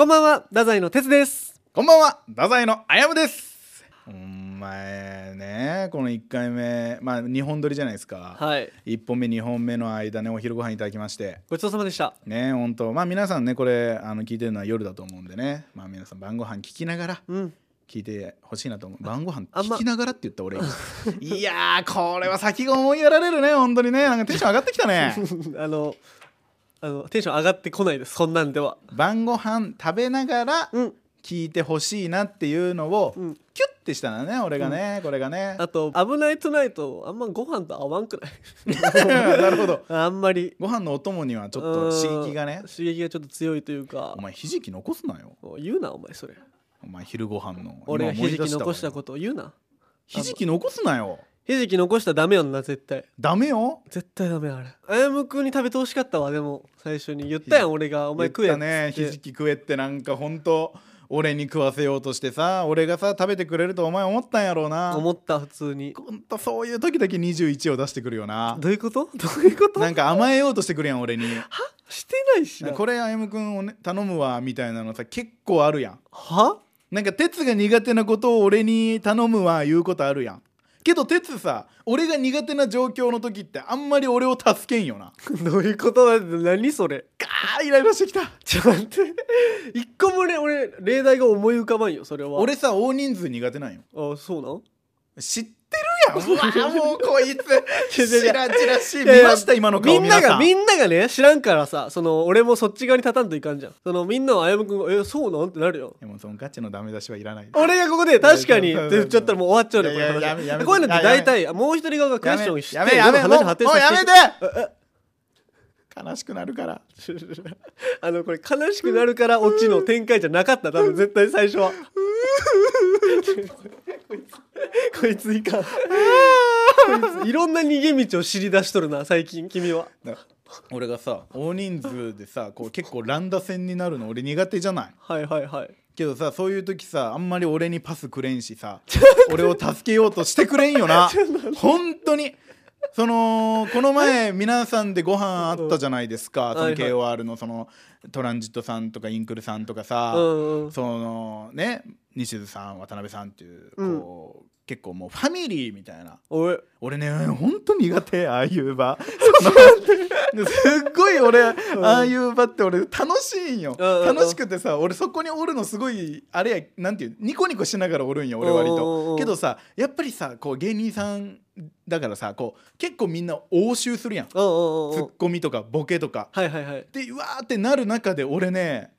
こんばんは、太宰の哲です。こんばんは、太宰のあやむです。お前ね、この1回目、まあ2本撮りじゃないですか。はい。1本目、2本目の間ね、お昼ご飯いただきまして。ごちそうさまでした。ね、本当まあ皆さんね、これあの聞いてるのは夜だと思うんでね、まあ皆さん晩ご飯聞きながらうん。聞いてほしいなと思う。晩ご飯聞きながらって言った俺今。いやー、これは先が思いやられるね、本当にね。なんかテンション上がってきたね。あの、あの、テンション上がってこないです。そんなんでは。晩ご飯食べながらうん。聞いてほしいなっていうのを、うんキュッてしたのね、俺がね、これがね。あと、危ないトゥナイト、あんまご飯と合わんくない なるほど。あんまり。ご飯のお供にはちょっと刺激がねうん刺激がちょっと強いというかお。前ひじき残すなよ言うな、お前それ。お前昼ご飯の俺が今思いひじき残したことを言うな。ひじき残すなよひじき残したらダメよな、絶対。ダメよ？絶対ダメあれ。あやむくんに食べてほしかったわ、でも、最初に言ったやん、俺が。お前食え言ったね。ひじき食えってなんかほんと俺に食わせようとしてさ俺がさ食べてくれるとお前思ったんやろうな。思った、普通に。ほんとそういう時だけ21を出してくるよな。どういうこと？どういうこと？なんか甘えようとしてくるやん俺に。してないしな。これあやむくんを、ね、頼むわみたいなのさ結構あるやん。は？なんか鉄が苦手なことを俺に頼むは言うことあるやんけど鉄さ俺が苦手な状況の時ってあんまり俺を助けんよな。どういうことだって何それ。ガーイライラしてきた。ちょっと待って。一個もね俺例題が思い浮かばんよそれは。俺さ大人数苦手なんよ。あそうなん？知っもうこいつ違う違うしらじらしい見ました今の顔みんながみん。んながね知らんからさその俺もそっち側に立たんといかんじゃん。そのみんなはあやむくんが「えそうなん?」ってなるよ。でもそのガチのダメ出しはいらない。俺がここで確かにって言っちゃったらもう終わっちゃうねこのやめやめ話こういうのって大体もう一人側がクエスチョンしてやめやめやめて悲しくなるから。あのこれ悲しくなるからオチの展開じゃなかった。多分絶対最初は。こいつこいついかん。こいついろんな逃げ道を知り出しとるな最近君は。だ俺がさ大人数でさこう結構乱打戦になるの俺苦手じゃない？はいはいはい。けどさそういう時さあんまり俺にパスくれんしさ俺を助けようとしてくれんよな。本当にそのこの前皆さんでご飯あったじゃないですか、その KOR のそのトランジットさんとかインクルさんとかさ、そのね西津さん渡辺さんっていううん。こう、結構もうファミリーみたいな。俺ね本当苦手ああいう場。すっごい俺、ああいう場って俺楽しいんよ、楽しくてさ俺そこにおるのすごいあれやなんていうニコニコしながらおるんよ俺割と。けどさやっぱりさこう芸人さんだからさこう結構みんな応酬するやん。ツッコミとかボケとか。はいはいはい。でうわーってなる中で俺ね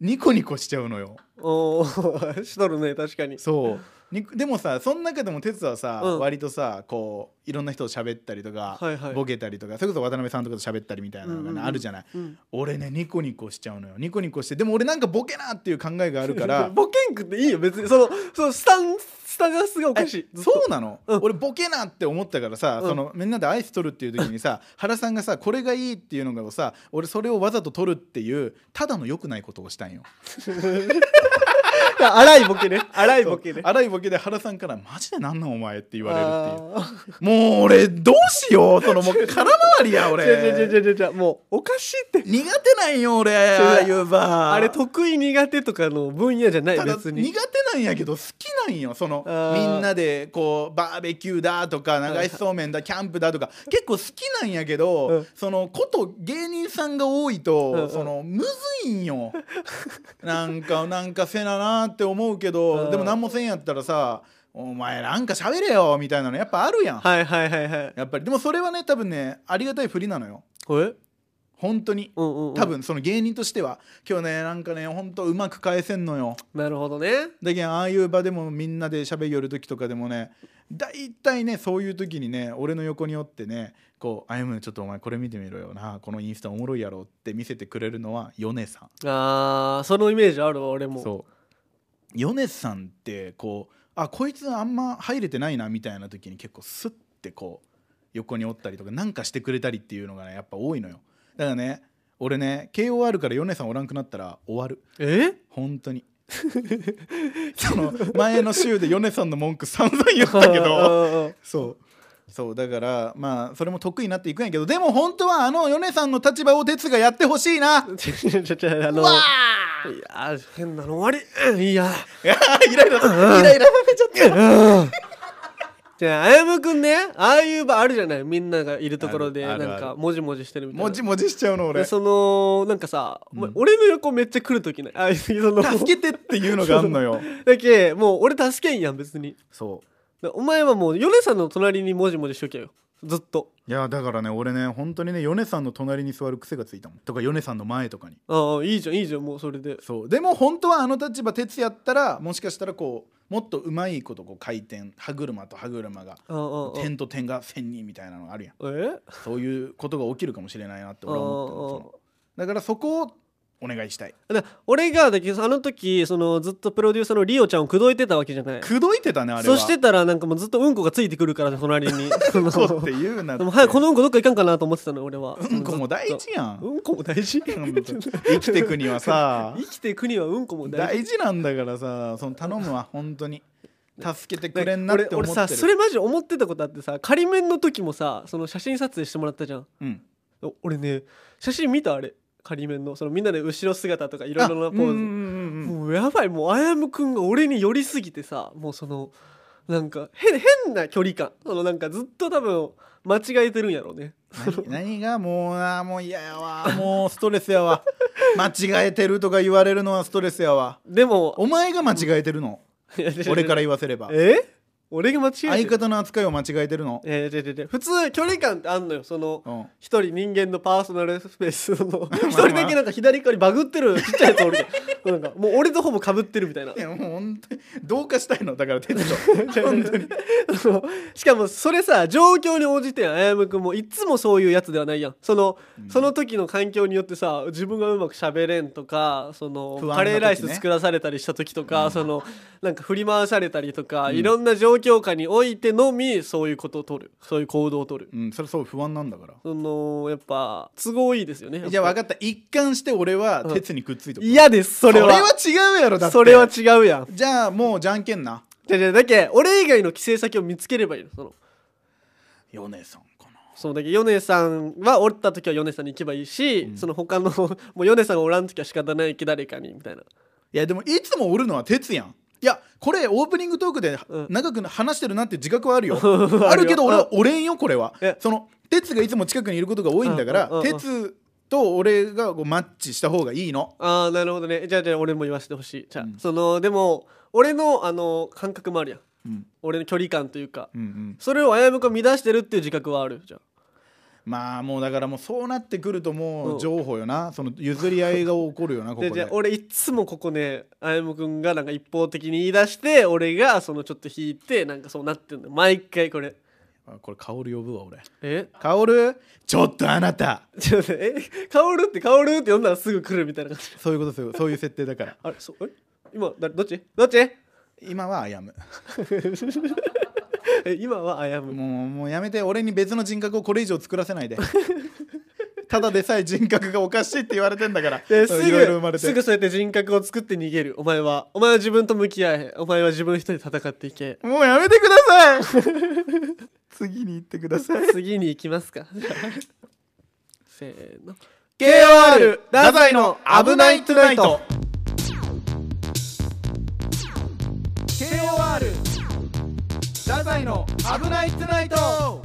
ニコニコしちゃうのよ。おー しとるね確かに。そう。にでもさその中でも哲はさ、うん。割とさこういろんな人と喋ったりとか、はいはい。ボケたりとかそれこそ渡辺さんとかと喋ったりみたいなのがね、うんうんうん。あるじゃない。うん。俺ねニコニコしちゃうのよ。ニコニコしてでも俺なんかボケなっていう考えがあるから ボケんくっていいよ別に。そのそのスタンスタがすがおかしい。そうなの、うん。俺ボケなって思ったからさ、うん。そのみんなでアイス取るっていう時にさ原さんがさこれがいいっていうのがさ俺それをわざと取るっていうただの良くないことをしたんよ 荒いボケね。荒いボケね。荒いボケで原さんから「マジでなんなんお前」って言われるっていう。もう俺どうしようそのもう空回りや俺。違う違う違う違う違うもうおかしいって。苦手なんよ俺ああいう場。あれ得意苦手とかの分野じゃない別に。苦手なんやけど好きなんよそのみんなでこうバーベキューだとか流しそうめんだキャンプだとか結構好きなんやけど、うん。そのこと芸人さんが多いと、うんうん。そのむずいんよ。なんかなんかせななって思うけど、うん。でも何もせんやったらさ「お前なんか喋れよ」みたいなのやっぱあるやん、はいはいはいはい。やっぱり。でもそれはね多分ねありがたい振りなのよ。え？本当に。うんうんうん。多分その芸人としては。今日ねなんかねほんとうまく返せんのよ。なるほどね。だけどああいう場でもみんなで喋りよる時とかでもね大体ねそういう時にね俺の横におってねこう「あやむちょっとお前これ見てみろよな。このインスタおもろいやろ」って見せてくれるのは米さん。あーそのイメージあるわ俺も。そう米さんってこうあこいつあんま入れてないなみたいな時に結構スッてこう横におったりとかなんかしてくれたりっていうのがねやっぱ多いのよ。だからね俺ね KOR から米さんおらんくなったら終わる。え？本当に。その前の週で米さんの文句散々言ったけど。どそうそうだからまあそれも得意になっていくんやけどでも本当はあの米さんの立場を哲がやってほしいな。あのわいや変なの終わり。うんいいや。イライライライラさせちゃった。じゃああやむくんね。ああいう場あるじゃない。みんながいるところでなんかもじもじしてるみたいな。もじもじしちゃうの俺。でそのなんかさ、うん。俺の横めっちゃ来る時ない？ああいうその助けてっていうのがあんのよ。だけもう俺助けんやん別に。そう。だお前はもう米さんの隣にもじもじしとけよ。ずっと。いやだからね俺ね本当にね米さんの隣に座る癖がついたもん。とか米さんの前とかに。ああいいじゃんいいじゃんもうそれで。そう。でも本当はあの立場哲やったらもしかしたらこうもっとうまいことこう回転歯車と歯車がああああ点と点が線にみたいなのがあるやん。え？そういうことが起きるかもしれないなって俺は思ってるのああ。その。だからそこをお願いしたい。だ俺がだけどあの時そのずっとプロデューサーのリオちゃんを口説いてたわけじゃない。口説いてたねあれは。そしてたらなんかもうずっとうんこがついてくるから隣に。そのそうって言うなで も早くこのうんこどっか行かんかなと思ってたの俺は。うんこも大事やん。うんこも大事。生きてくにはさ。生きていくにはうんこも大事。大事なんだからさその頼むわ本当に。助けてくれんなって思俺ってる。俺さそれマジ思ってたことあってさ仮面の時もさその写真撮影してもらったじゃん。うん。お俺ね写真見たあれ仮面のそのみんなで後ろ姿とかいろいろなポーズ、あうんうんうんうんもうやばいもうあやむくんが俺に寄りすぎてさもうそのなんか変変な距離感。そのなんかずっと多分間違えてるんやろうね。何何がもうなもう嫌やわ。もうストレスやわ。間違えてるとか言われるのはストレスやわ。でもお前が間違えてるの？俺から言わせれば。え？俺が間違えてる。相方の扱いを間違えてるの？えー、違う違う違う。普通距離感ってあんのよ。そのうん。一人人間のパーソナルスペースの。一人だけなんか左側にバグってるちっちゃいやつおなんかもう俺とほぼかぶってるみたいな。いやもう本当にどうかしたいの。だから哲と 本当に。しかもそれさ状況に応じてあやむくんもいつもそういうやつではないやん。その,、その時の環境によってさ自分がうまくしゃべれんとかその、ね。カレーライス作らされたりした時とか、そのなんか振り回されたりとか、いろんな状況下においてのみそういうことを取る。そういう行動を取る。うんそれそう不安なんだから。そのやっぱ都合いいですよね。じゃあ分かかった。一貫して俺は鉄にくっついて嫌ですそそれは。れは違うやろだって。それは違うやん。じゃあもうじゃんけんな。じゃじゃだけ俺以外の帰省先を見つければいいのその。米さんかな。そうだけど米さんはおった時は米さんに行けばいいし、その他の もう米さんがおらん時は仕方ないけど誰かにみたいな。いやでもいつもおるのは鉄やん。いやこれオープニングトークでうん。長く話してるなって自覚はあるよ。あるけど俺はおれんよこれは。えその鉄がいつも近くにいることが多いんだからうんうんうんうん鉄と俺がこうマッチした方がいいの。ああなるほどね。じゃあじゃあ俺も言わせてほしい。じゃあ、うん。そのでも俺のあの感覚もあるやん。うん。俺の距離感というか。うんうん。それをあやむくん乱してるっていう自覚はあるじゃんまあもうだからもうそうなってくるともううん。情報よな。その譲り合いが起こるよな ここで。でじゃあ俺いつもここねあやむくんがなんか一方的に言い出して俺がそのちょっと引いてなんかそうなってんの。よ毎回これあこれ薫呼ぶわ俺。え？薫？ちょっとあなた。ちょっとえカオルってカオルって呼んだらすぐ来るみたいな感じ。そういうことそういうそういう設定だから。あれそうえ？今だどっち？どっち？今はあやむ。え今はあやむ。もうもうやめて俺に別の人格をこれ以上作らせないでただでさえ人格がおかしいって言われてんだから。ですいろいろ生まれて。ぐすぐそうやって人格を作って逃げる。お前はお前は自分と向き合え。お前は自分一人で戦っていけ。もうやめてください。次に行ってください。次に行きますか。せーの。KOR 太宰の危ないトゥナイト。KOR 太宰の危ないトゥナイト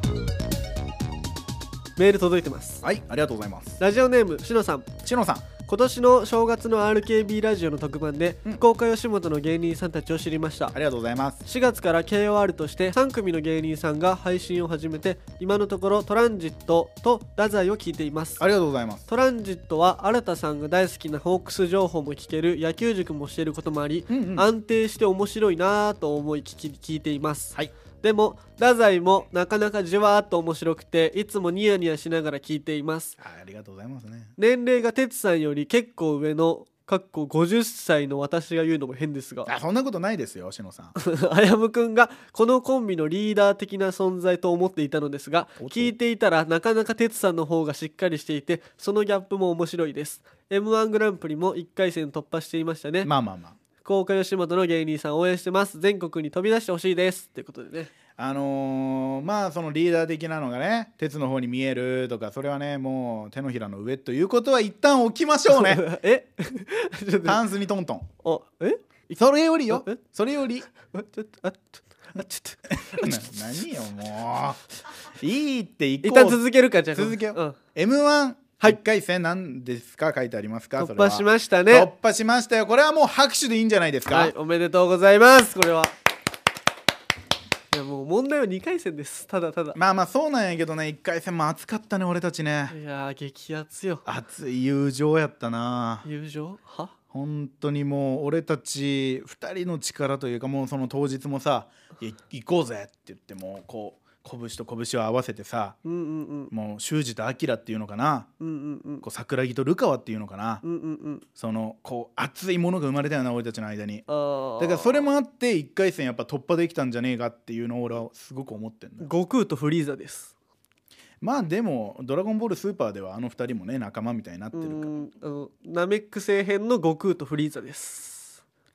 メール届いてます。はいありがとうございます。ラジオネームしのさん。しのさん。今年の正月の RKB ラジオの特番で、うん。福岡吉本の芸人さんたちを知りました。ありがとうございます。4月から KOR として3組の芸人さんが配信を始めて今のところトランジットと太宰を聞いています。ありがとうございます。トランジットは新田さんが大好きなホークス情報も聞ける野球塾もしていることもあり、うんうん。安定して面白いなぁと思い聞き聞いています、はいでも太宰もなかなかじわーっと面白くていつもニヤニヤしながら聞いています。あありがとうございますね。年齢が哲さんより結構上のかっこ50歳の私が言うのも変ですが。あそんなことないですよしのさん。あやむくんがこのコンビのリーダー的な存在と思っていたのですが聞いていたらなかなか哲さんの方がしっかりしていてそのギャップも面白いです。m 1グランプリも1回戦突破していましたね、まあまあまあ福岡吉本の芸人さん応援してます。全国に飛び出してほしいです。ということでね。あのーまあそのリーダー的なのがね鉄の方に見えるとかそれはねもう手のひらの上ということは一旦置きましょうね。え？タンスにトントン。あえ？それよりよ。え？それより。あちょっとあちょっとあちょっと。な何よもう。いいって一旦続けるかじゃあ。続けよう。うん。m 1はい。1回戦何ですか？書いてありますか？それは。突破しました突ね破しましたよ。これはもう拍手でいいんじゃないですか、はいおめでとうございます。これは。いやもう問題は2回戦です。ただただ。まあまあそうなんやけどね。1回戦も熱かったね俺たちね。いやー激アツよ。熱い友情やったな。友情？は？本当にもう俺たち2人の力というかもうその当日もさ「い行こうぜ」って言ってもうこう拳と拳を合わせてさうんうんうん。もう修二と明っていうのかな。うんうんうん。こう桜木とルカワっていうのかな。うんうんうん。そのこう熱いものが生まれたよな俺たちの間に。だからそれもあって1回戦やっぱ突破できたんじゃねえかっていうのを俺はすごく思ってんだよ。悟空とフリーザです。まあでも「ドラゴンボールスーパー」ではあの2人もね仲間みたいになってうるから。ナメック星編の悟空とフリーザです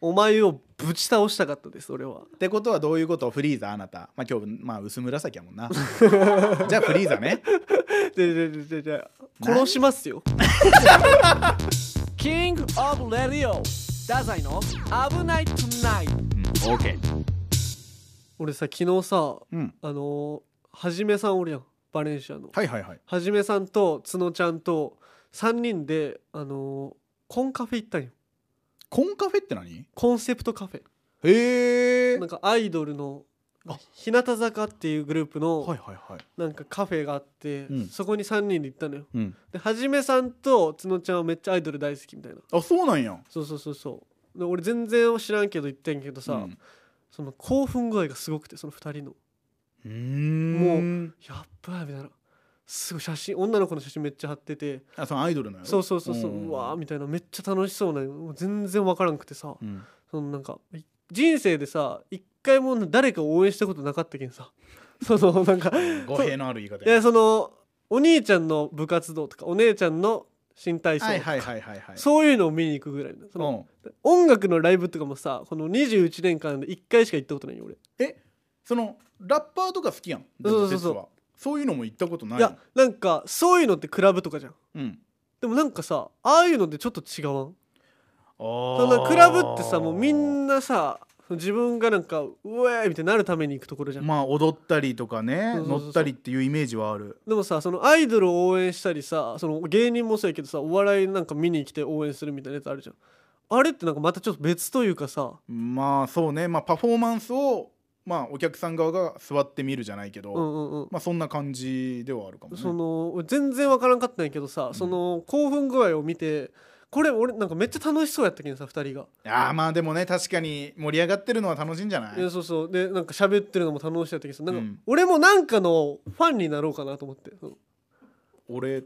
お前をぶち倒したかったです俺は。ってことはどういうこと？フリーザあなた。まあ今日まあ薄紫やもんな。じゃあフリーザね。ででででで殺しますよキングオブレディオ太宰の危ないトゥナイトうん OK 俺さ昨日さうんあのーはじめさんおるやんバレンシアのはいはいはいはじめさんと角ちゃんと3人であのーコンカフェ行ったんよコンカフェって何？コンセプトカフェ。へえ。なんかアイドルのあ。日向坂っていうグループのはいはいはい。なんかカフェがあって、うん。そこに3人で行ったのよ。うん。ではじめさんと角ちゃんはめっちゃアイドル大好きみたいな。あそうなんや。そうそうそうそう。で俺全然知らんけど言ってんけどさ、うん。その興奮具合がすごくてその2人の。うーん。もやっばいみたいなすごい写真女の子の写真めっちゃ貼ってて。あそのアイドルのそうそうそうそう、ん。うわーみたいなめっちゃ楽しそうなもう全然わからんくてさ。うん。そのなんかい人生でさ一回も誰かを応援したことなかったけんさ。そのなんか語弊のある言い方いやそのお兄ちゃんの部活動とかお姉ちゃんの新体操とか、そういうのを見に行くぐらいの。そのうん。音楽のライブとかもさこの21年間で1回しか行ったことないよ俺。え？そのラッパーとか好きやん？そうそうそうそういうのも行ったことないいやなんかそういうのってクラブとかじゃん。うん。でもなんかさああいうのってちょっと違わん？そそのクラブってさもうみんなさ自分がなんかうえーみたいになるために行くところじゃん、まあ踊ったりとかね乗ったりっていうイメージはある。でもさそのアイドルを応援したりさその芸人もそうやけどさお笑いなんか見に来て応援するみたいなやつあるじゃん。あれってなんかまたちょっと別というかさ。まあそうね。まあパフォーマンスをまあお客さん側が座ってみるじゃないけど、うんうんうん。まあそんな感じではあるかもね。その俺全然わからんかったんやけどさ、ん。その興奮具合を見てこれ俺なんかめっちゃ楽しそうやったけんさ2人が、ああまあでもね確かに盛り上がってるのは楽しいんじゃない？でそうそう。でなんか喋ってるのも楽しそうやったけどさなんか、うん。俺もなんかのファンになろうかなと思って。その俺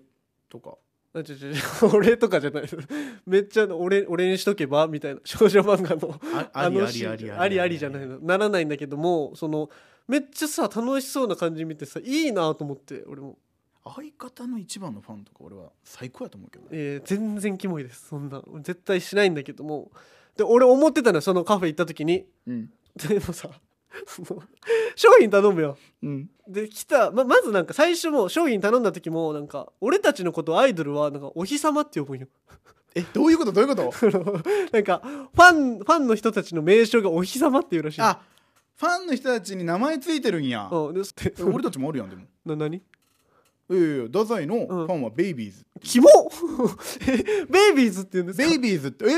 とか。あちょち俺とかじゃない。めっちゃ俺俺にしとけばみたいな。少女漫画の。あのシーンりありあり。ありじゃないの。ならないんだけどもそのめっちゃさ楽しそうな感じ見てさいいなと思って俺も、相方の一番のファンとか俺は最高やと思うけどねえー全然キモいです。そんな絶対しないんだけども。で俺思ってたのよそのカフェ行った時に。うん。でもさ 商品頼むよ。うん。で来たままずなんか最初も商品頼んだ時もなんか俺たちのことアイドルはなんかお日様って呼ぶんよ。えどういうこと？どういうこと？なんかファンファンの人たちの名称がお日様っていうらしい。あファンの人たちに名前ついてるんや。俺たちもあるやんでも。な何？いやいや太宰のファンはベイビーズ、キモ えベイビーズって言うんですか？ベイビーズって。ええ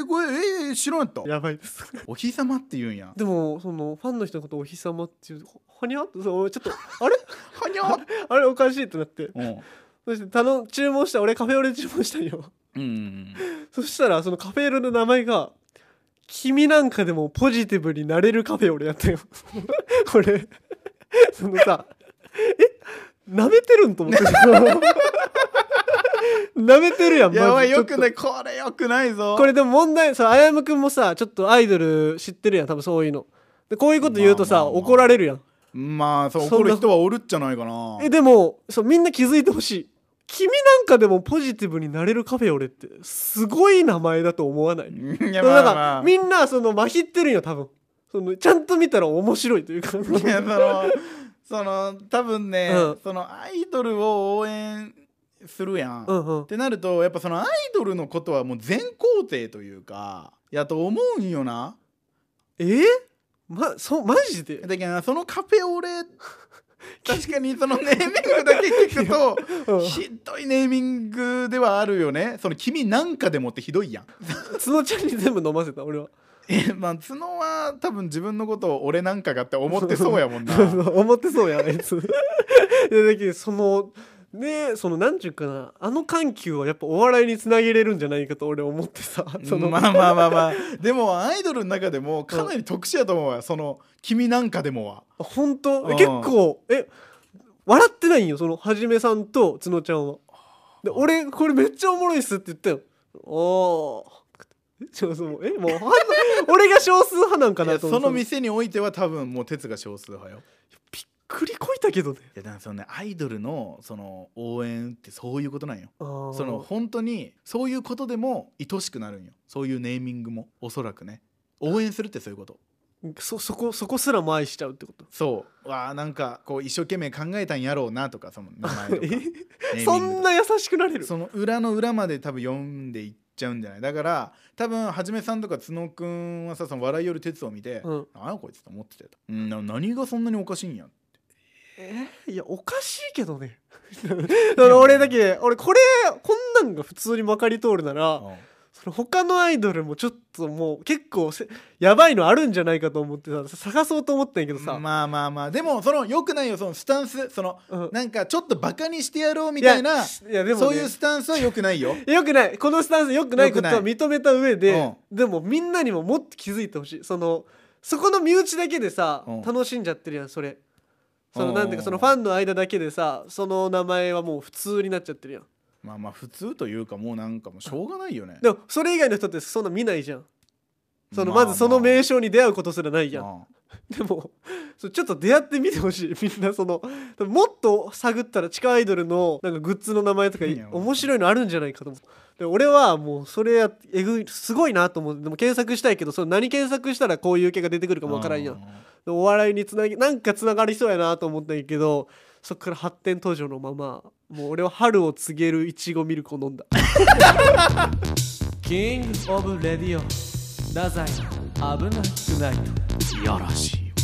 えこれええ知らんやった。やばいです。お日様って言うんや。でもそのファンの人のことお日様っていうほはにゃって？そうちょっとあれ？はにゃあれおかしいってなって。うん。そして頼ん注文した俺カフェオレ注文したんよ。うんそしたらそのカフェオレの名前が「君なんかでもポジティブになれるカフェオレ」やったよ。これ。そのさえなめてるんと思って。なめてるやんやばいよくない。これよくないぞ。これでも問題さあやむくんもさちょっとアイドル知ってるやん多分そういうの。でこういうこと言うとさ、まあまあまあ。怒られるやん。まあそう怒る人はおるっちゃないかな。えでもそうみんな気づいてほしい。君なんかでもポジティブになれるカフェオレって。すごい名前だと思わない？いやだからまあまあ。みんなそのまひってるんよ多分。そのちゃんと見たら面白いというか。いやそのその多分ね、うん。そのアイドルを応援するやん、っうんうん。てなるとやっぱそのアイドルのことはもう全肯定というかやと思うんよな。え？ー、まそうマジで？だけどそのカフェオレ確かにそのネーミングだけ聞くとうん。ひどいネーミングではあるよね。その君なんかでもってひどいやん。角ちゃんに全部飲ませた俺はえまあ角は多分自分のことを俺なんかがって思ってそうやもんな。思ってそうやあいつ。だけどそのねそのなんちゅうかなあの緩急はやっぱお笑いにつなげれるんじゃないかと俺思ってさその、まあまあまあまあ。でもアイドルの中でもかなり特殊やと思うわその君なんかでもは。本当？うん。結構え笑ってないんよそのはじめさんと角ちゃんは。で俺これめっちゃおもろいっすって言ったよ。おー そうそう。えもう 俺が少数派なんかなと思って。その店においては多分もう鉄が少数派よ。びっくりこいたけどね。いやだからそのねアイドルのその応援ってそういうことなんよ。その本当にそういうことでも愛しくなるんよ。そういうネーミングもおそらくね。応援するってそういうこと。そそこそこすらも愛しちゃうってこと？そう。わあなんかこう一生懸命考えたんやろうなとかその名前とか。ネーミングとかそんな優しくなれる？その裏の裏まで多分読んでいっちゃうんじゃない？だから多分はじめさんとか角くんはさその笑いよる鉄を見て「うん。何やこいつ」と思ってたよ、うん、な何がそんなにおかしいんやえ？ーいやおかしいけどね。俺だけ俺これこんなんが普通にまかり通るならうんその他のアイドルもちょっともう結構せやばいのあるんじゃないかと思ってさ探そうと思ったんやけどさ、まあまあまあ。でもそのよくないよそのスタンス。そのうん。なんかちょっとバカにしてやろうみたいないやでも、ね、そういうスタンスはよくないよ。よくない。このスタンスよくないことは認めた上ででもみんなにももっと気づいてほしい。そのそこの身内だけでさうん。楽しんじゃってるやんそれ。そのうん。なんていうかそのファンの間だけでさその名前はもう普通になっちゃってるやんまあまあ普通というかもうなんかもうしょうがないよね。でもそれ以外の人ってそんな見ないじゃん。そのまずその名称に出会うことすらないやん。までもちょっと出会ってみてほしい。みんなそのもっと探ったら地下アイドルのなんかグッズの名前とか面白い。のあるんじゃないかと思う。で俺はもうそれやえぐいすごいなと思う。でも検索したいけどその何検索したらこういう系が出てくるかあもわからんやん。お笑いにつなぎなんかつながりそうやなと思ったんやけどそっから発展途上のままもう俺は春を告げるいちごミルクを飲んだ。キングオブレディオ太宰危なくない。いやらしいわ。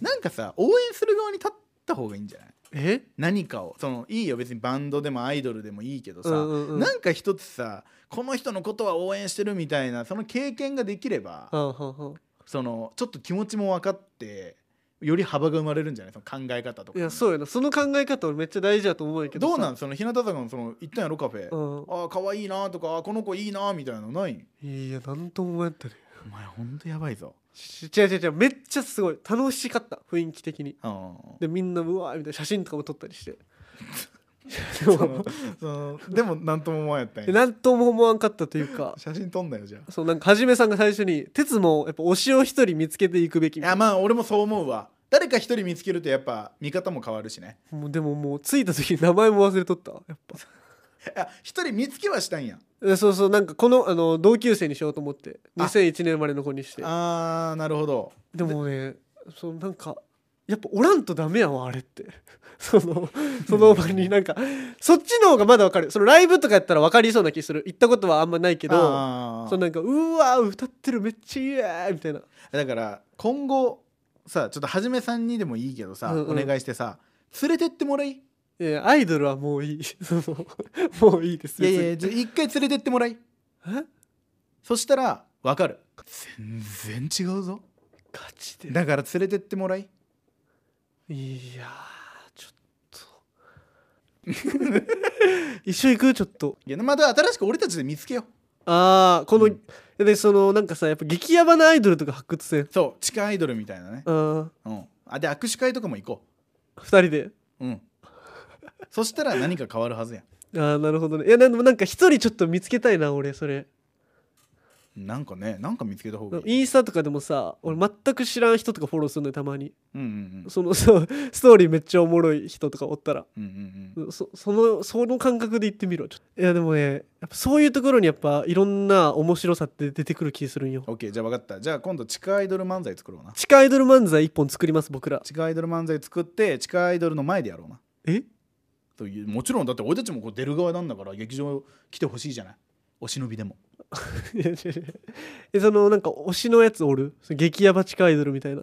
なんかさ応援する側に立った方がいいんじゃない？え？何かを。そのいいよ。別にバンドでもアイドルでもいいけどさ、うんうんうん。なんか一つさこの人のことは応援してるみたいなその経験ができれば、はんはんはん。そのちょっと気持ちも分かってより幅が生まれるんじゃない？その考え方とか。いやそうやなその考え方俺めっちゃ大事だと思うけどどうさなん？その日向坂のその行ったんやろカフェ、うん。ああ可愛いなとかあーこの子いいなみたいなのない？いやなんとも思ったねお前ほんとやばいぞ。し違う違う違うめっちゃすごい楽しかった雰囲気的に。うんでみんなうわーみたいな写真とかも撮ったりして。でそものそのでも何とも思わんやったんや。なんとも思わんかったというか。写真撮んなよじゃあ。そうなんかはじめさんが最初に「鉄もやっぱ推しを一人見つけていくべき」いやまあ俺もそう思うわ。誰か一人見つけるとやっぱ見方も変わるしね。もうでももう着いた時に名前も忘れとったわやっぱ。いや一人見つけはしたんや。えそうそうなんかこのあの同級生にしようと思って。あ。2001年生まれの子にして。あーなるほど。でもねそうなんかやっぱおらんとダメやわあれって。そのその場になんかそっちの方がまだわかる。そのライブとかやったら分かりそうな気する。行ったことはあんまないけどそのなんかうわ歌ってるめっちゃいいやみたいな。だから今後さちょっとはじめさんにでもいいけどさ、うんうん。お願いしてさ連れてってもらい。いいやアイドルはもういい。もういいですやいや別に。じゃあ一回連れてってもらい。え？そしたら分かる。全然違うぞ。ガチで。だから連れてってもらいいやーちょっと。一緒行く？ちょっと。いやまた新しく俺たちで見つけよう。ああこの、うんでそのなんかさやっぱ激ヤバなアイドルとか発掘せん？そう地下アイドルみたいなね、あー。うん、あで握手会とかも行こ二人で？ううん。そしたら何か変わるはずやん。ああなるほどね。いやでもなんか一人ちょっと見つけたいな俺それなんかねなんか見つけた方がいい。インスタとかでもさ俺全く知らん人とかフォローするのよたまに。うんうんうん。その そうストーリーめっちゃおもろい人とかおったら。うんうんうん。そそのその感覚で言ってみろちょっと。いやでもねやっぱそういうところにやっぱいろんな面白さって出てくる気するんよ。オッケーじゃあ分かった。じゃあ今度地下アイドル漫才作ろうな。地下アイドル漫才一本作ります僕ら。地下アイドル漫才作って地下アイドルの前でやろうな。え？というもちろんだって俺たちもこう出る側なんだから劇場来てほしいじゃない？お忍びでも。えそのなんか推しのやつおる？激ヤバ地下アイドルみたいな。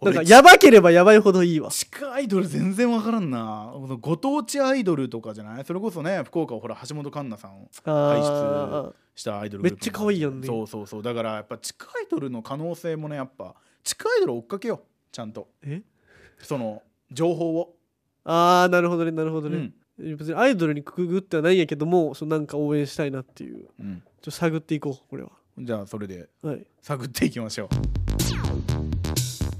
なんか俺ヤバければヤバいほどいいわ。地下アイドル全然分からんな。ご当地アイドルとかじゃない？それこそね福岡はほら橋本環奈さんをあしたアイドルめっちゃ可愛いやんね。そうそうそう。だからやっぱ地下アイドルの可能性もねやっぱ地下アイドル追っかけよう。ちゃんと。ーえ？その情報を、あーなるほどねなるほどね、うん別にアイドルにくぐってはないんやけどもそのなんか応援したいなっていう。ちょうん、っと探っていこうこれは。じゃあそれではい。探っていきましょう。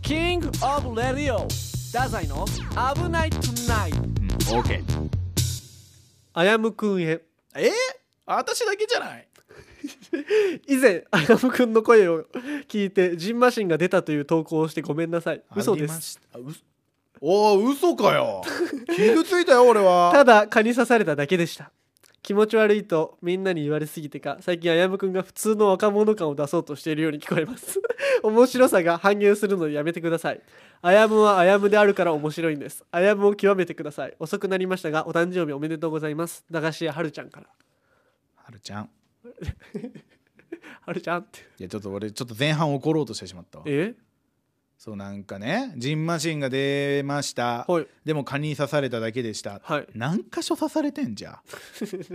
キングオブレディオ太宰の危ないトゥナイトうん OK あやむくんへ。え？ー、私だけじゃない？以前あやむくんの声を聞いてジンマシンが出たという投稿をしてごめんなさい。嘘でありました。うおお嘘かよ。傷ついたよ俺は。ただ蚊に刺されただけでした。気持ち悪いとみんなに言われすぎてか最近あやむくんが普通の若者感を出そうとしているように聞こえます。面白さが半減するのでやめてください。あやむはあやむであるから面白いんです。あやむを極めてください。遅くなりましたがお誕生日おめでとうございます。駄菓子屋はるちゃんから。はるちゃん。はるちゃんって。いやちょっと俺ちょっと前半怒ろうとしてしまったわ。え？そうなんかねジンマシンが出ました。はい。でも蚊に刺されただけでした。はい。何箇所刺されてんじゃ？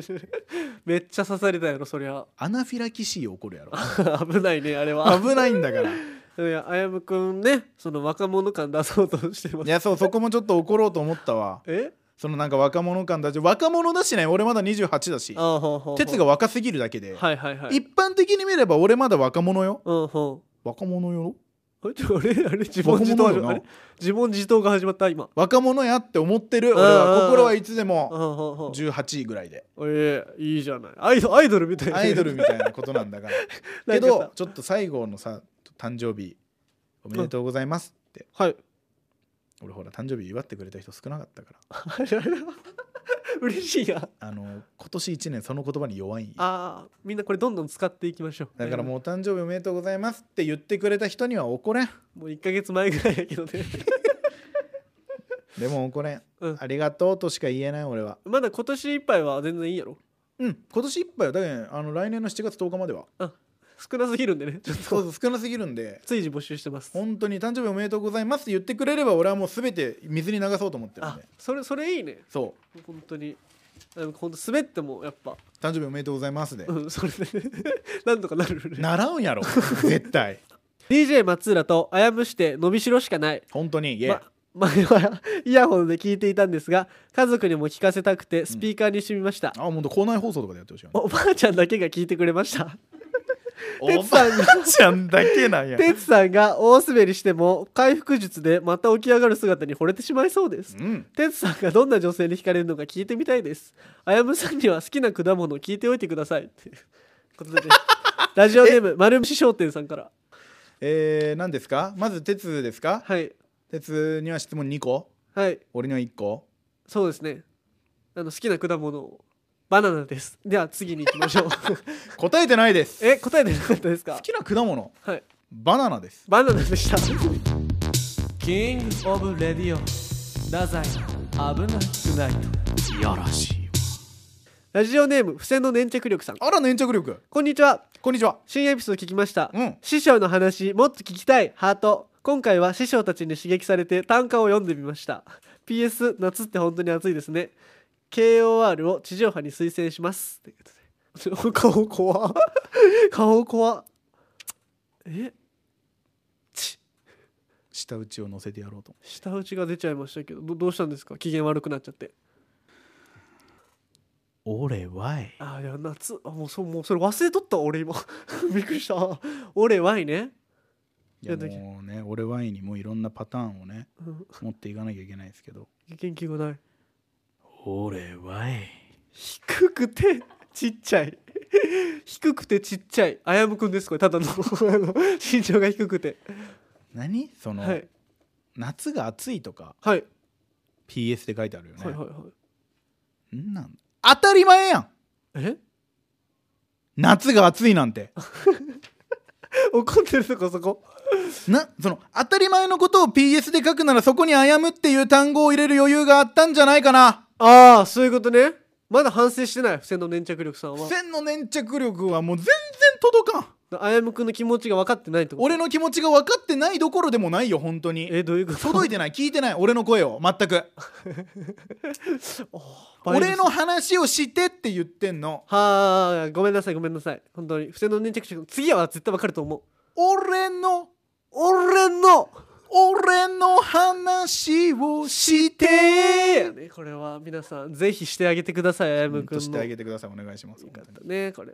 めっちゃ刺されたやろそりゃ。アナフィラキシー起こるやろ。危ないねあれは。危ないんだから。いやあやむくんねその若者感出そうとしてます。いやそうそこもちょっと怒ろうと思ったわ。え？そのなんか若者感だし若者だしね俺まだ28だし。ああほうほうほう。鉄が若すぎるだけで、はいはいはい。一般的に見れば俺まだ若者よ。うんほ若者よ。うあれあれあれ自問自答あれ？自問自答が始まった今。若者やって思ってる？俺は。心はいつでうんもほうほう18位ぐらいで。ええいいじゃない。アイドアイドルみたいな。アイドルみたいなことなんだから。けどさちょっと最後のさ誕生日おめでとうございますって。はい。俺ほら誕生日祝ってくれた人少なかったから 嬉しいなあの今年1年その言葉に弱い。ああみんなこれどんどん使っていきましょう。だからもうお誕生日おめでとうございますって言ってくれた人には怒れん。もう1か月前ぐらいやけどねでも怒れん、うん。ありがとうとしか言えない俺は。まだ今年いっぱいは全然いいやろ。うん今年いっぱいはだけどあの来年の7月10日までは少なすぎるんでね。ちょっそうとそう少なすぎるんで。随時募集してます。本当に誕生日おめでとうございますって言ってくれれば俺はもう全て水に流そうと思ってるんあでそれそれいいね。そう。本当に。あの本当滑ってもやっぱ。誕生日おめでとうございますで。うんそれで。なんとかなるね。習うんやろ。絶対。DJ 松浦とあやむして伸びしろしかない。本当にイエーま前はイヤホンで聞いていたんですが家族にも聞かせたくてスピーカーにしてみました、あ本当校内放送とかでやってほしいよね。おばあちゃんだけが聞いてくれましたお哲さんがちゃんだけなんや。哲さんが大滑りしても回復術でまた起き上がる姿に惚れてしまいそうです。うん。哲さんがどんな女性に惹かれるのか聞いてみたいです。あやむさんには好きな果物を聞いておいてください。っていうことで。ね ラジオネーム丸虫商店さんから。えー、何ですか？まず鉄ですか？はい。鉄には質問2個。はい。俺には1個。そうですね。あの好きな果物をバナナです。では次に行きましょう。答えてないです。え答えてなかったですか？好きな果物。はい。バナナです。バナナでした。キングオブレディオ。太宰危なくない。いやらしいラジオネーム付箋の粘着力さん。あら粘着力。こんにちは。こんにちは。新エピソード聞きました、うん。師匠の話もっと聞きたい。ハート。今回は師匠たちに刺激されて短歌を読んでみました。PS 夏って本当に暑いですね KOR を地上波に推薦します。ということで顔怖っ。顔怖っ。え？ち。舌打ちを乗せてやろうと舌打ちが出ちゃいましたけどどどうしたんですか？機嫌悪くなっちゃって。俺はい。あいや夏。あもうそうもうそれ忘れとったわ俺今。びっくりした。俺ワイね。いやもうね俺ワインにもいろんなパターンをねうん。持っていかなきゃいけないですけど。元気がない俺ワイ低くてちっちゃい。低くてちっちゃい。あやむくんですこれただの。身長が低くて。何？その、はい。夏が暑いとかはい。PS で書いてあるよね、はいはいはい。んなん？当たり前やん。え？夏が暑いなんて。怒ってるとこそこ。な？その当たり前のことを PS で書くならそこに「あやむ」っていう単語を入れる余裕があったんじゃないかなああそういうことね。まだ反省してない付箋の粘着力さんは。線の粘着力はもう全然届かん。あやむくんの気持ちが分かってないってこと？俺の気持ちが分かってないどころでもないよ本当に。えどういうこと？届いてない。聞いてない。俺の声を。全く。俺の話をしてって言ってんの。はあごめんなさいごめんなさい。本当に。付箋の粘着力次は絶対分かると思う。俺の？俺の？俺の話をして。これは皆さんぜひしてあげてくださいあやむくんしてあげてください。お願いしますねこれ。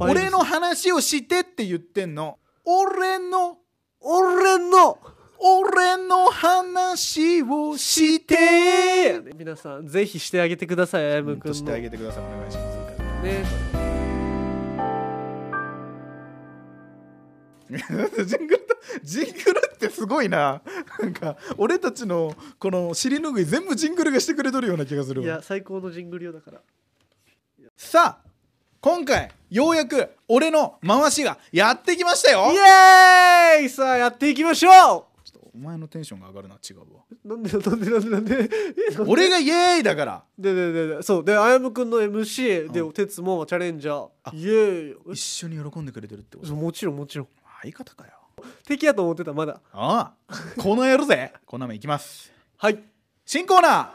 俺の話をしてって言ってんの？俺の俺の。俺の話をして。皆さんぜひしてあげてくださいあやむくんしてあげてください。お願いします。ね ジングルとジングルってすごいな。なんか俺たちのこの尻拭い全部ジングルがしてくれとるような気がするわ。いや最高のジングルよだから。さあ今回ようやく俺の回しがやってきましたよ。イエーイ！さあやっていきましょお前のテンションが上がるな違うわ。うなんでなんでなんでなんで？えなんで？俺がイエーイだから。ででででそう。であやむくんの MC でうん。哲もチャレンジャあーイエーイ！一緒に喜んでくれてるってこと？そうもちろんもちろん。相方かよ敵やと思ってたまだ。ああこのやるぜ。こんなもんいきます。はい。新コーナー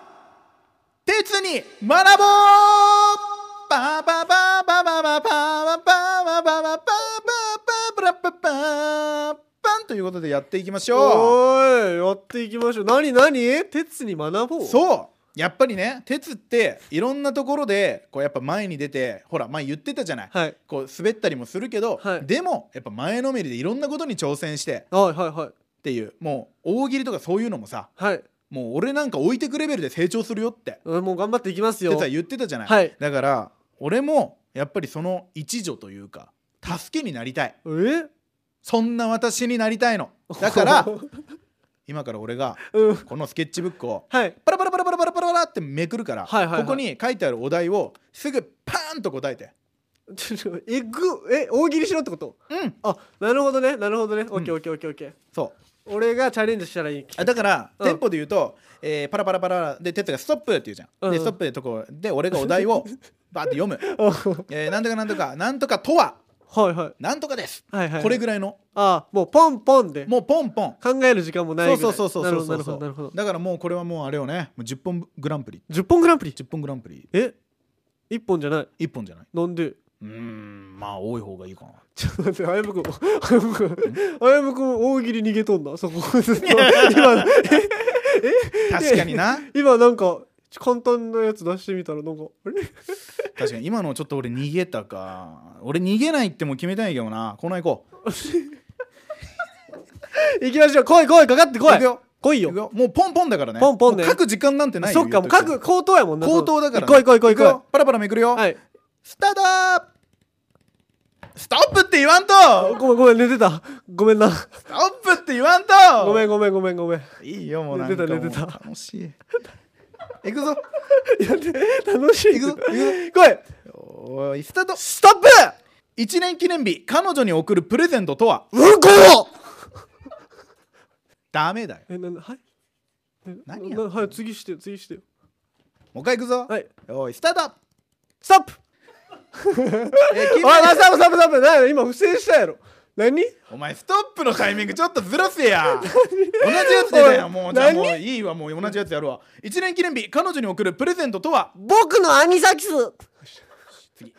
鉄に学ぼう。パパパパパパパパパパパパパパパパパパンということでやっていきましょおーいやっていきましょう何何鉄に学ぼううそうやっぱりね鉄っていろんなところでこうやっぱ前に出てほら前言ってたじゃない。はい。こう滑ったりもするけど、はい。でもやっぱ前のめりでいろんなことに挑戦してはいはいはい。っていう。もう大喜利とかそういうのもさはい。もう俺なんか置いてくレベルで成長するよって。うんもう頑張っていきますよ。哲は言ってたじゃない、はい。だから俺もやっぱりその一助というか助けになりたい。え？そんな私になりたいの。だから 今から俺がうん。このスケッチブックをはい。パラパラパラパラってめくるから、はいはいはい。ここに書いてあるお題をすぐパーンと答えて。ちょちょえぐえ大喜利しろってこと？うん。あなるほどねなるほどね。オッケーオッケーオッケーオッケー。そう。俺がチャレンジしたらいい。あだから、うん。テンポで言うと、えーパラパラパラで哲が「ストップ」って言うじゃん、うん。でストップでとこで俺がお題を バーって読む。は 「えーなんとかなんとかなんとかとは？いはい。なんとかです」はいはい。これぐらいの。あもうポンポンで。もうポンポン。考える時間もないぐらい。そうそうそうそうそうなるほどなるほどなるほど。だからもうこれはもうあれよね。もう10本グランプリ。10本グランプリ？10本グランプリ。え？一本じゃない？1本じゃない。なんで？うーんまあ多い方がいいかな。ちょっと待ってあやむくん。あやむくん。あやむくん大喜利逃げとんだそこ。ずっと今確かにな。今なんか簡単なやつ出してみたらなんかあれ？確かに今のちょっと俺逃げたか。俺逃げないってもう決めたんやけどな。この行こう。行きましょう。来い来いかかって来い。来いよ。もうポンポンだからね。ポンポンね。もう書く時間なんてないよ。そっかもう言っとく各口頭やもんな口頭だから、行こい行こい行こい行こパラパラめくるよ、いはい。スタート。ストップって言わんと。ごめんごめん寝てた。ごめんな。ストップって言わんと。ごめんごめんごめんごめん。いいよもうなんか寝てたもう寝てた。楽しい行くぞ。楽しい。行くぞ。行くぞ来い。おいスタート。ストップ！1年記念日。彼女に送るプレゼントとは？うんこダメだよ。えななはい？え何やなはい次して次してよ。もう一回行くぞ、はい。おいスタート。ストップ！えーおいストップストップストップ！何や今不正したやろ何？お前ストップのタイミングちょっとずらせや。同じやつでだよもうじゃあ何？もういいわもう同じやつやるわ。1年記念日彼女に送るプレゼントとは、僕のアニサキス。次。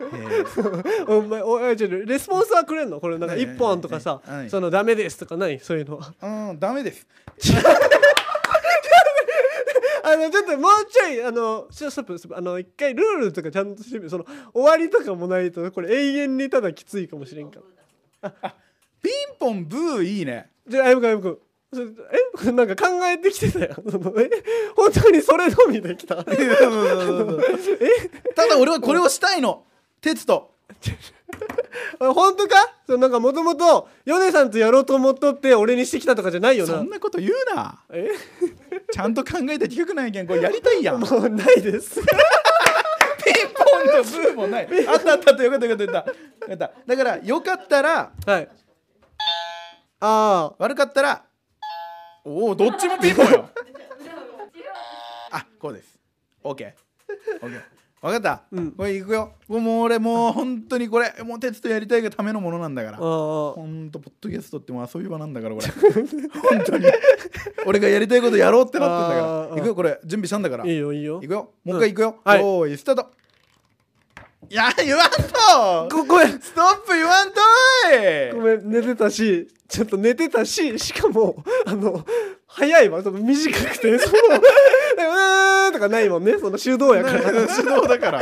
えー。お前おいちょレスポンスはくれんの？これなんかはい一本とかさはい。はいそのダメですとかない？そういうの。はうんダメです。あのちょっともうちょいあのストップストップ。あの一回ルールとかちゃんとしてみるその終わりとかもないとこれ永遠にただきついかもしれんから ピンポンブーいいね。じゃああやむく。んあくえ？なんか考えてきてたよ。そ のえ？本当にそれのみできた？ただ俺はこれをしたいの。鉄と。あ本当か？そのなんかもともと米さんとやろうと思っとって俺にしてきたとかじゃないよな。んそなこと言うな。え？ちゃんと考えた企画なんやけんこれやりたいやん。ピンもうないです。ポンとブーもない。あったあったあった。よかったよかったよかったよかった。だからよかったらはい。あ悪かったらおおどっちもピンポンよ。あこうです。OK OK 分かった、うん。これいくよ。もう俺もう本当にこれもう鉄とやりたいがためのものなんだから。ああほんとポッドキャストってもう遊び場なんだからこれ。本当に。俺がやりたいことやろうってなってんだあー。からいくよ。これ準備したんだから。いいよいいよ。いくよ。もう一回いくよ、はい。よーいスタートいや言わんと。ごごめん。ストップ言わんとい。ごめん寝てたしちょっと寝てたししかもあの早いわ。その短くてそのうーんとかないもんね。その手動やから。指導だから。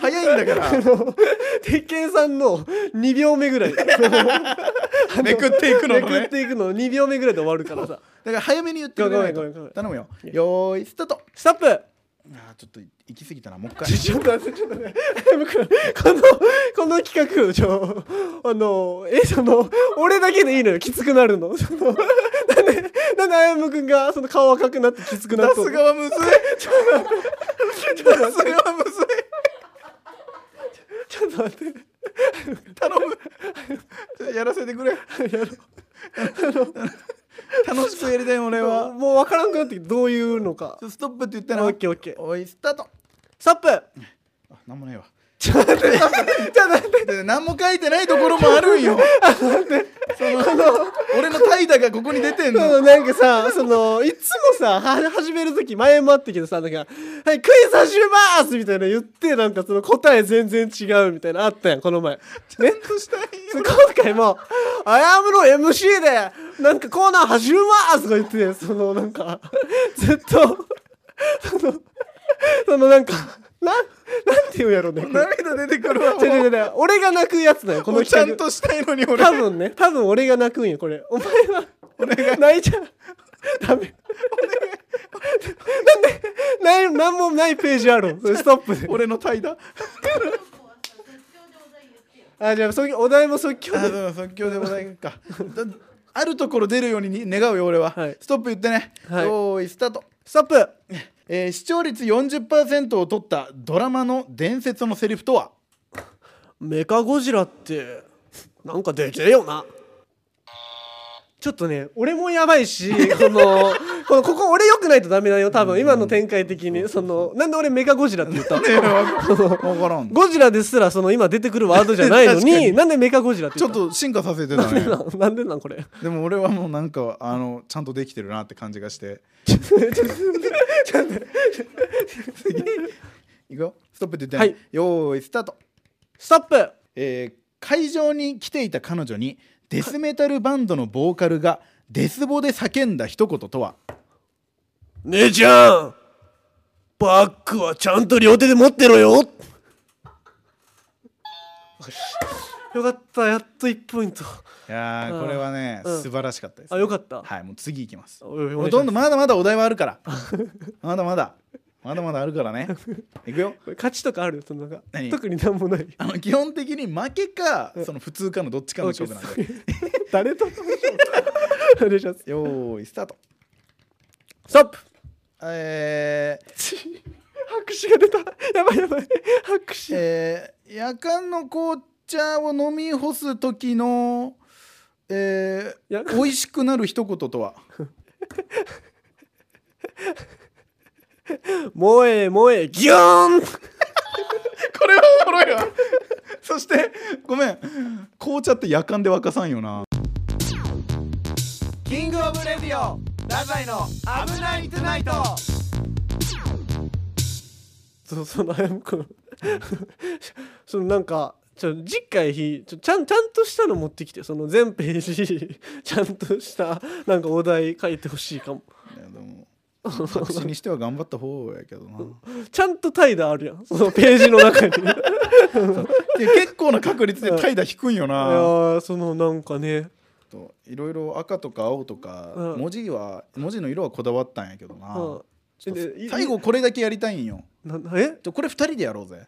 早いんだから。鉄拳さんの2秒目ぐらい。めくっていくのね。くっていくの。2秒目ぐらいで終わるからさ。だから早めに言ってくれ頼むよ。よーいスタート。ストップあーちょっと行き過ぎたな。もう一回。ちょっと待ってちょっと待って。このこの企画ちょあのえその俺だけでいいのよ。きつくなるの。そのなんでなんであやむくんがその顔赤くなってきつくなっ出とんの？す側むずい。出す側むずい。ちょっと待って。頼む。ちょっとやらせてくれ楽しくやりたい俺は。もう分からんくなってきてどういうのか。ストップって言ったなオッケーオッケー。おいスタート。ストップ。あなんもないわちょっと待ってちょっと待って。で何も書いてないところもあるんよ。その俺の怠惰がここに出てんの。そのなんかさそのいつもさは始める時前もあったけどさなんか「はいクイズ始めます!」みたいな言ってなんかその答え全然違うみたいなあったやんこの前。ね？ちゃんとしたい今回も「あやむの MC でなんかコーナー始めます!」とか言ってそのなんかずっとその そのなんかなんなんて言うんやろうね。涙出てくるわも違う違う違う。俺が泣くやつだよこのちゃんとしたいのに俺。多分ね多分俺が泣くんよこれ。お前は泣いちゃう。ダメ。なんでないなんもないページあるの？それストップで。俺の怠惰？あじゃあ即お題も即興あでそう即興でございますか。だあるところ出るように願うよ俺は、はい。ストップ言ってね、はい。よーいスタート、ストップえー視聴率40%を取ったドラマの伝説のセリフとは？メカゴジラってなんかでけえよな。ちょっとね俺もやばいしこのこのここ俺よくないとダメだよ多分今の展開的に。そのなんで俺メカゴジラって言った？分からん。ゴジラですらその今出てくるワードじゃないのに に。なんでメカゴジラってちょ言っと進化させてたなんでねなんなんでなんこれ？でも俺はもうなんかあのちゃんとできてるなって感じがして。次。いくよストップって言ってね、はい。よーいスタート。ストップ。えー会場に来ていた彼女にデスメタルバンドのボーカルがデスボで叫んだ一言とは？姉ちゃんバッグはちゃんと両手で持ってろよ。よかったやっと1ポイント。いやこれはね、うん。素晴らしかったです、あよかった。はいもう次いきます。ほとんどまだまだお題はあるから。まだまだ。まだまだあるからね。いくよ。勝ちとかある？そのな特になんもない。あの基本的に負けかその普通かのどっちかの勝負なんで。誰との勝負お願いします。よーいスタート。ストップ。えー 拍手が出た。やばいやばい。拍手。えー夜間の紅茶を飲み干す時の、えやー、美味しくなる一言とは。萌え萌えギューン。これはおもろいわ。そしてごめん。紅茶って夜間で沸かさんよなディオラザイの危ないトゥナイト。そうそのあやむくんそのなんかちょ次回日ちょちゃんちゃんとしたの持ってきてその全ページ ちゃんとしたなんかお題書いてほしいかも。いやでも作詞にしては頑張った方やけどな。ちゃんと怠惰あるやん。そのページの中に。いやで結構な確率で怠惰低いんよな。ーそのなんかねといろいろ赤とか青とか、うん。文字は文字の色はこだわったんやけどな、最後これだけやりたいんよ。なえ？これ2人でやろうぜ。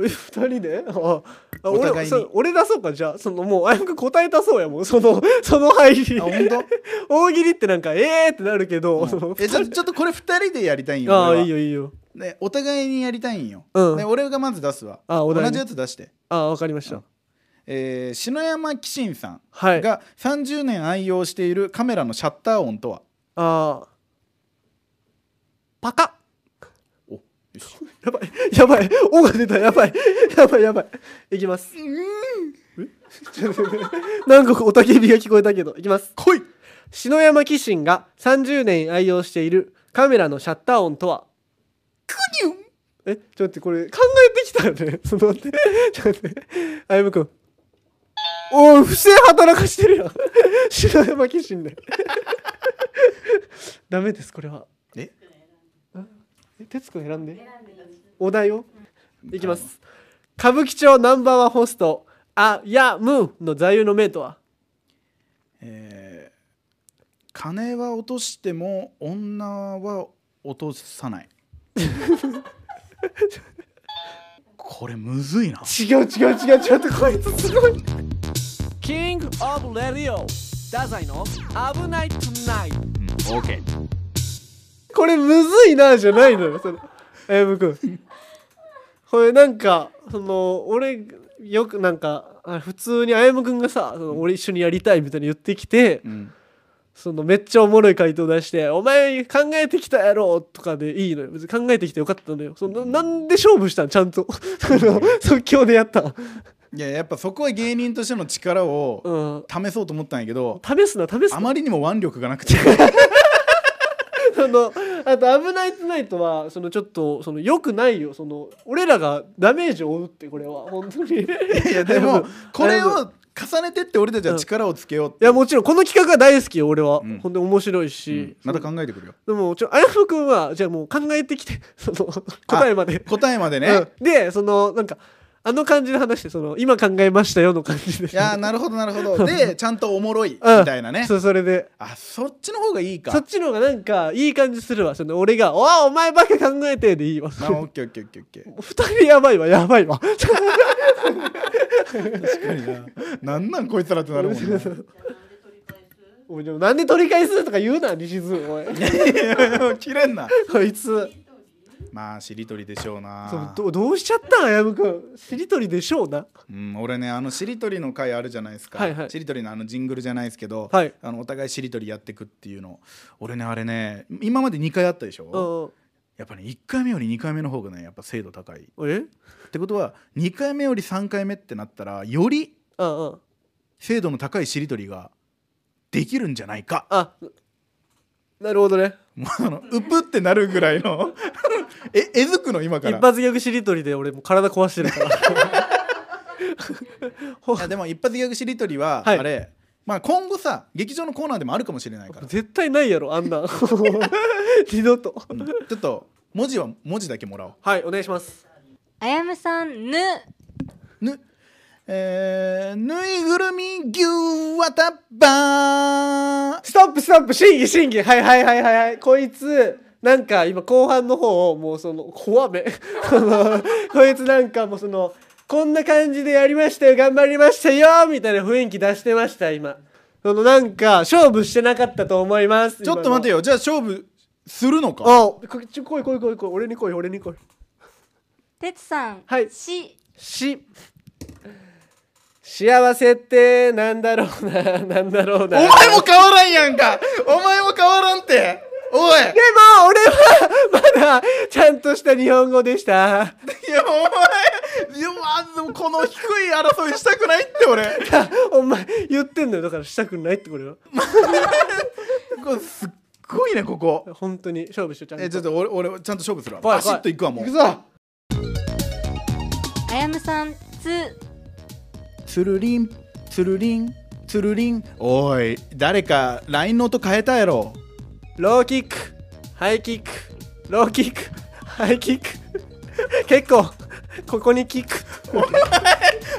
え二人で？ああお互いに。俺そう俺出そうかじゃあ。そのもうあやむくん答えたそうやもん。そのその入り。あ本当？大喜利ってなんかえーってなるけど、そのえちょちょっとこれ2人でやりたいんよああいいよいいよ。ね、お互いにやりたいんよ、うん。ね、俺がまず出すわ。同あお題ねじやつ出して、ああわかりました、うんえー篠山紀信さんはい。が30年愛用しているカメラのシャッター音とは？ああパカ。およし。やばい。やばい「お」が出た。やばい。やばい。やばい。いきます。えちょっと待ってなんかおたけびが聞こえたけどいきます。来い。篠山紀信が30年愛用しているカメラのシャッター音とは？クニュンえ？ちょっと待ってこれ考えてきたよね。その待って。ちょっと待って。あやむくんおい不正働かしてるやん。篠山紀信でダメですこれは。え？え？徹子選んで。お題を？いきます。歌舞伎町ナンバーワンホストあやむの座右の銘とは？えー金は落としても女は落とさない これむずいな。違う違う違う違うってこいつすごい。キングオブレディオ太宰の危ないトゥナイトうん OK これむずいなじゃないのよそれ。あやむくんこれなんかその俺よくなんかあ普通にあやむくんがさその俺一緒にやりたいみたいに言ってきてうんそのめっちゃおもろい回答出して「お前考えてきたやろ」とかでいいのよ。別に考えてきてよかったのよ。そのなんで勝負したん？ちゃんと。即興でやった。んいややっぱそこは芸人としての力をうん。試そうと思ったんやけど試すな試すな。あまりにも腕力がなくて。そのあと「危ないトゥナイトは」そのちょっとそのよくないよ。その俺らがダメージを負うってこれは。本当に。いいやでも これを重ねてって俺たちは力をつけようって、やもちろんこの企画は大好きよ俺は、うん。ほんで面白いうん。し、また考えてくるよ。でもちょあやむくんはじゃあもう考えてきて その答えまで。答えまでね、うん。でそのなんかあの感じで話その今考えましたよの感じで。いやーなるほどなるほど。でちゃんとおもろい。み うん。たいなね、そうそれで。あそっちの方がいいか。そっちの方がなんかいい感じするわ。その俺が「おいお前ばっか考えて」でいいわ。あオッケーオッケーオッケーオッケー。二人やばいわやばいわ。確かにな。なんなんこいつらってなるもんね おいでもなんで取り返すとか言うな西津おい切れんな。こいつまあしりとりでしょうな。そうどどうしちゃったやむくん。しりとりでしょうな。うん、俺ねあのしりとりの回あるじゃないですか、はいはい。しりとりのあのジングルじゃないですけど、はい。あのお互いしりとりやってくっていうの俺ねあれね今まで2回あったでしょ、うんやっぱね1回目より2回目の方がねやっぱ精度高い。っえてことは2回目より3回目ってなったらより精度の高いしりとりができるんじゃないか。あなるほどねもうあのうぷってなるぐらいの ええずくの今から？一発ギャグしりとりで俺もう体壊してるから。いやでも一発ギャグしりとりは、はい。あれまあ今後さ劇場のコーナーでもあるかもしれないから、絶対ないやろあんな。二度と。うん。ちょっと文字は文字だけもらおう。はいお願いします。あやむさんぬ。ぬえー、ぬいぐるみ牛わたばーストップストップ審議審議。はいはいはいはいはい。こいつなんか今後半の方もうその怖め。こいつなんかもうそのこんな感じでやりましたよ頑張りましたよみたいな雰囲気出してました今。そのなんか勝負してなかったと思いますちょっと待てよ。よじゃあ勝負するのか？あこちょ来い来い来い来い。俺に来い俺に来い。てつさんはい。し。し幸せってなんだろうな なんだろうな。お前も変わらんやんか。お前も変わらんって。おい。でも俺はまだ ちゃんとした日本語でした。いやお前。いやまあでもこの低い争いしたくないって俺。お前言ってんのよ。だからしたくないってこれはこれすっごいねここ。本当に勝負しようちゃんと。えちょっと俺俺ちゃんと勝負するわ。来いバシッといくわもう。行くぞ。あやむさんつつるりんつるりんつるりんおい誰か LINE の音変えたやろ。ローキックハイキックローキックハイキック。結構ここにキック。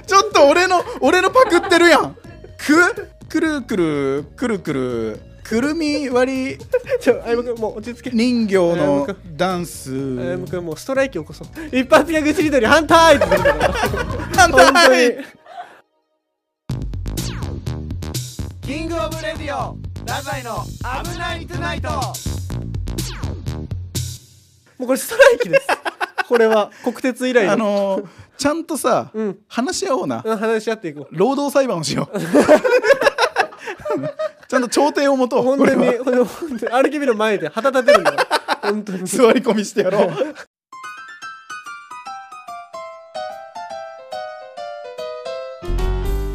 ちょっと俺の俺のパクってるやん。くくるくるくるくる。くくるみ割り。ちょあやむくんもう落ち着け。人形のダンス。あやむくんもうストライキ起こそう。一発ギャグしりとり反対って言ってるから。反本キングオブレディオ太宰の危ないトゥナイト。もうこれストライキです。これは国鉄以来の。あのーちゃんとさ、うん。話し合おうな。うん話し合っていこう。労働裁判をしよう。ちゃんと調停を持とう。本当にこれは。ほんと本当に RKB の前で旗立てるんだよ本当に。座り込みしてやろう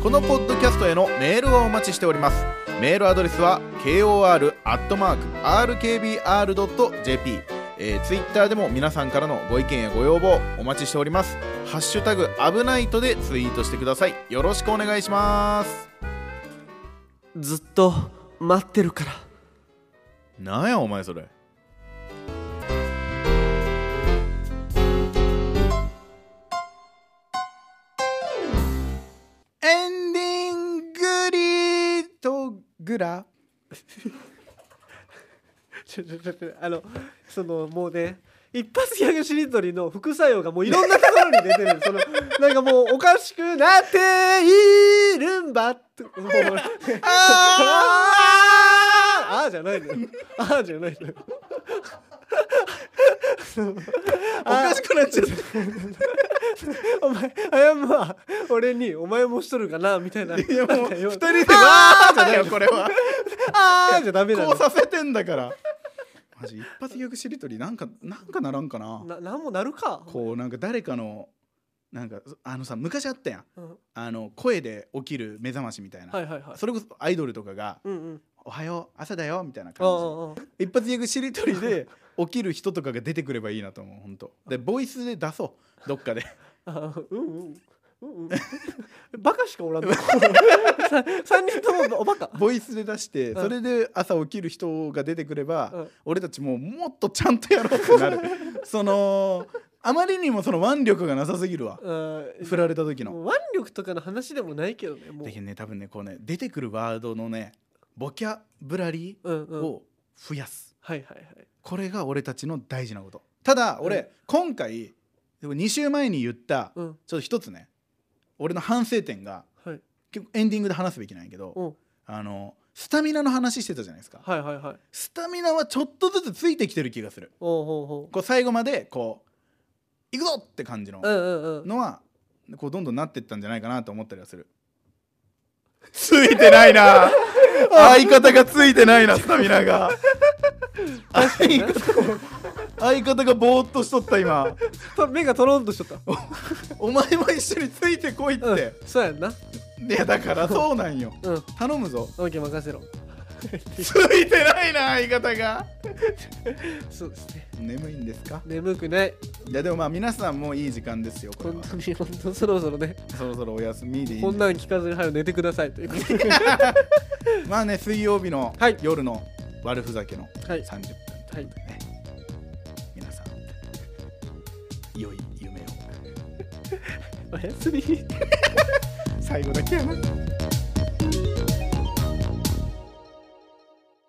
このポッドキャストへのメールをお待ちしております。メールアドレスは kor.rkbr.jp えー、ツイッターでも皆さんからのご意見やご要望お待ちしております。ハッシュタグ危ないとでツイートしてください。よろしくお願いします。ずっと待ってるから。なんやお前それグラ？ちょちょちょあのそのもうね一発ギャグしりとりの副作用がもういろんなところに出てる。そのなんかもうおかしくなっているんばってもうああじゃないの。よあーじゃないの。よ おかしくなっちゃった。お前あやむは俺に「お前もしとるかな?」みたいな。いやもう二人でわーじゃないよこれは。あーじゃダメなのこうさせてんだから。マジ一発ギャグしりとりなんかなんかならんかな。ななんもなるか。こうなんか誰かのなんかあのさ昔あったやん。うん。あの声で起きる目覚ましみたいな、はいはいはい。それこそアイドルとかがうんうん「おはよう朝だよ」みたいなあ感ああじ一発ギャグしりとりで起きる人とかが出てくればいいなと思う本当でボイスで出そう。どっかであ うんうん。うんうん。バカしかおらんの。さ三人ともおバカ。ボイスで出してうん。それで朝起きる人が出てくれば、うん。俺たちもうもっとちゃんとやろうってなる。そのあまりにもその腕力がなさすぎるわ。うん。振られた時の。もう腕力とかの話でもないけどねもう。だけどね多分ねこうね出てくるワードのねボキャブラリうんうん。ーを増やす、はいはいはい。これが俺たちの大事なこと。ただ俺、うん。今回2週前に言った、うん。ちょっと一つね俺の反省点がはい。結構エンディングで話すべきなんやけど、うん。あのスタミナの話してたじゃないですか、はいはいはい。スタミナはちょっとずつついてきてる気がする。おうほうほこう最後までこう行くぞって感じのううんうんうん。のはこうどんどんなってったんじゃないかなと思ったりはする。ついてないな。相方がついてないなスタミナが。相方相方がぼーっとしとった今。と 目がとろんとしとった。お前も一緒についてこいって、うんそうやんな。いやだから そうなんよ。うん。頼むぞ。オッケー任せろ。ついてないな相方が。そうですね。眠いんですか？眠くない。いやでもまあ皆さんもいい時間ですよこれは。本当に本当そろそろね。そろそろお休みでいいこんなん聞かずに早く寝てくださいということで。まあね水曜日のはい。夜の悪ふざけのはい。30分はいね、皆おやすみ。最後だけやな。